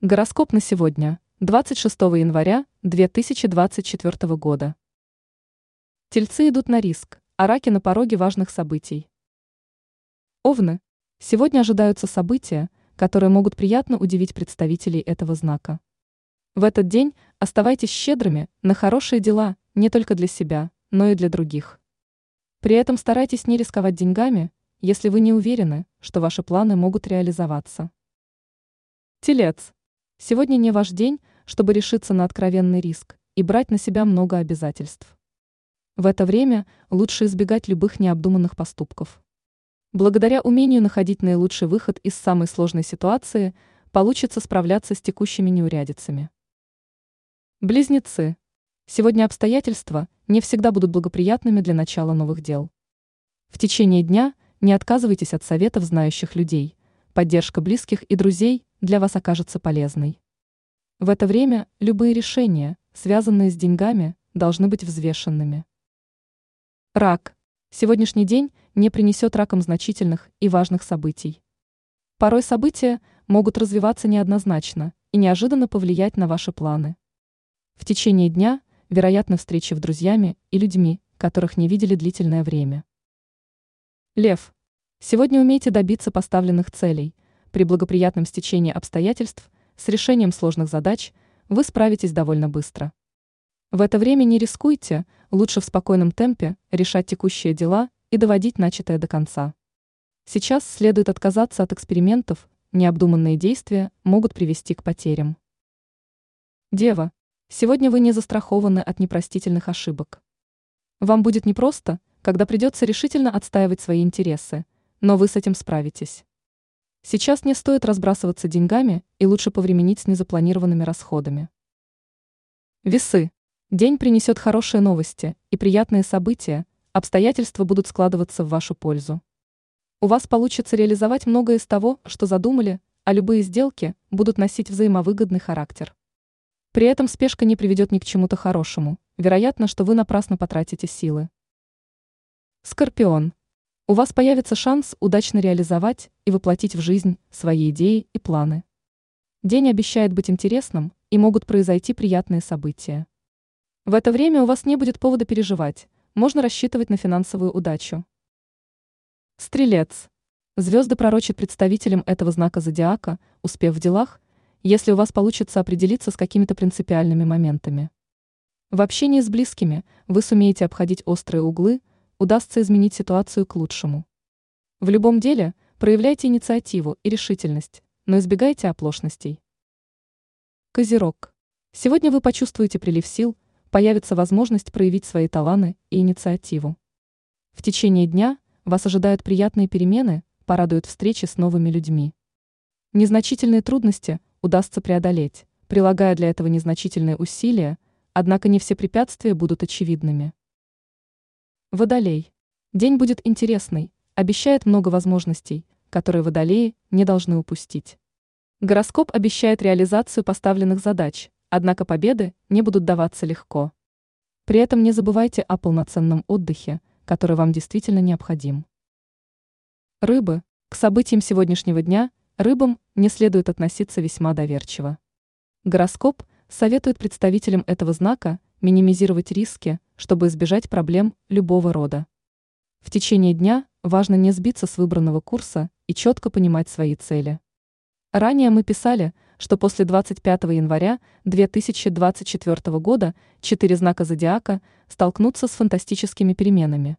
Гороскоп на сегодня, 26 января 2024 года. Тельцы идут на риск, а раки на пороге важных событий. Овны. Сегодня ожидаются события, которые могут приятно удивить представителей этого знака. В этот день оставайтесь щедрыми на хорошие дела не только для себя, но и для других. При этом старайтесь не рисковать деньгами, если вы не уверены, что ваши планы могут реализоваться. Телец. Сегодня не ваш день, чтобы решиться на откровенный риск и брать на себя много обязательств. В это время лучше избегать любых необдуманных поступков. Благодаря умению находить наилучший выход из самой сложной ситуации, получится справляться с текущими неурядицами. Близнецы. Сегодня обстоятельства не всегда будут благоприятными для начала новых дел. В течение дня не отказывайтесь от советов знающих людей. Поддержка близких и друзей для вас окажется полезной. В это время любые решения, связанные с деньгами, должны быть взвешенными. Рак. Сегодняшний день не принесет ракам значительных и важных событий. Порой события могут развиваться неоднозначно и неожиданно повлиять на ваши планы. В течение дня вероятны встречи в друзьями и людьми, которых не видели длительное время. Лев. Сегодня умейте добиться поставленных целей – при благоприятном стечении обстоятельств с решением сложных задач вы справитесь довольно быстро. В это время не рискуйте, лучше в спокойном темпе решать текущие дела и доводить начатое до конца. Сейчас следует отказаться от экспериментов, необдуманные действия могут привести к потерям. Дева, сегодня вы не застрахованы от непростительных ошибок. Вам будет непросто, когда придется решительно отстаивать свои интересы, но вы с этим справитесь. Сейчас не стоит разбрасываться деньгами и лучше повременить с незапланированными расходами. Весы. День принесет хорошие новости и приятные события, обстоятельства будут складываться в вашу пользу. У вас получится реализовать многое из того, что задумали, а любые сделки будут носить взаимовыгодный характер. При этом спешка не приведет ни к чему-то хорошему, вероятно, что вы напрасно потратите силы. Скорпион. У вас появится шанс удачно реализовать и воплотить в жизнь свои идеи и планы. День обещает быть интересным, и могут произойти приятные события. В это время у вас не будет повода переживать, можно рассчитывать на финансовую удачу. Стрелец. Звезды пророчат представителям этого знака зодиака успех в делах, если у вас получится определиться с какими-то принципиальными моментами. В общении с близкими вы сумеете обходить острые углы, удастся изменить ситуацию к лучшему. В любом деле проявляйте инициативу и решительность, но избегайте оплошностей. Козерог. Сегодня вы почувствуете прилив сил, появится возможность проявить свои таланты и инициативу. В течение дня вас ожидают приятные перемены, порадуют встречи с новыми людьми. Незначительные трудности удастся преодолеть, прилагая для этого незначительные усилия, однако не все препятствия будут очевидными. Водолей. День будет интересный, обещает много возможностей, которые водолеи не должны упустить. Гороскоп обещает реализацию поставленных задач, однако победы не будут даваться легко. При этом не забывайте о полноценном отдыхе, который вам действительно необходим. Рыбы. К событиям сегодняшнего дня рыбам не следует относиться весьма доверчиво. Гороскоп советует представителям этого знака минимизировать риски, чтобы избежать проблем любого рода. В течение дня важно не сбиться с выбранного курса и четко понимать свои цели. Ранее мы писали, что после 25 января 2024 года четыре знака зодиака столкнутся с фантастическими переменами.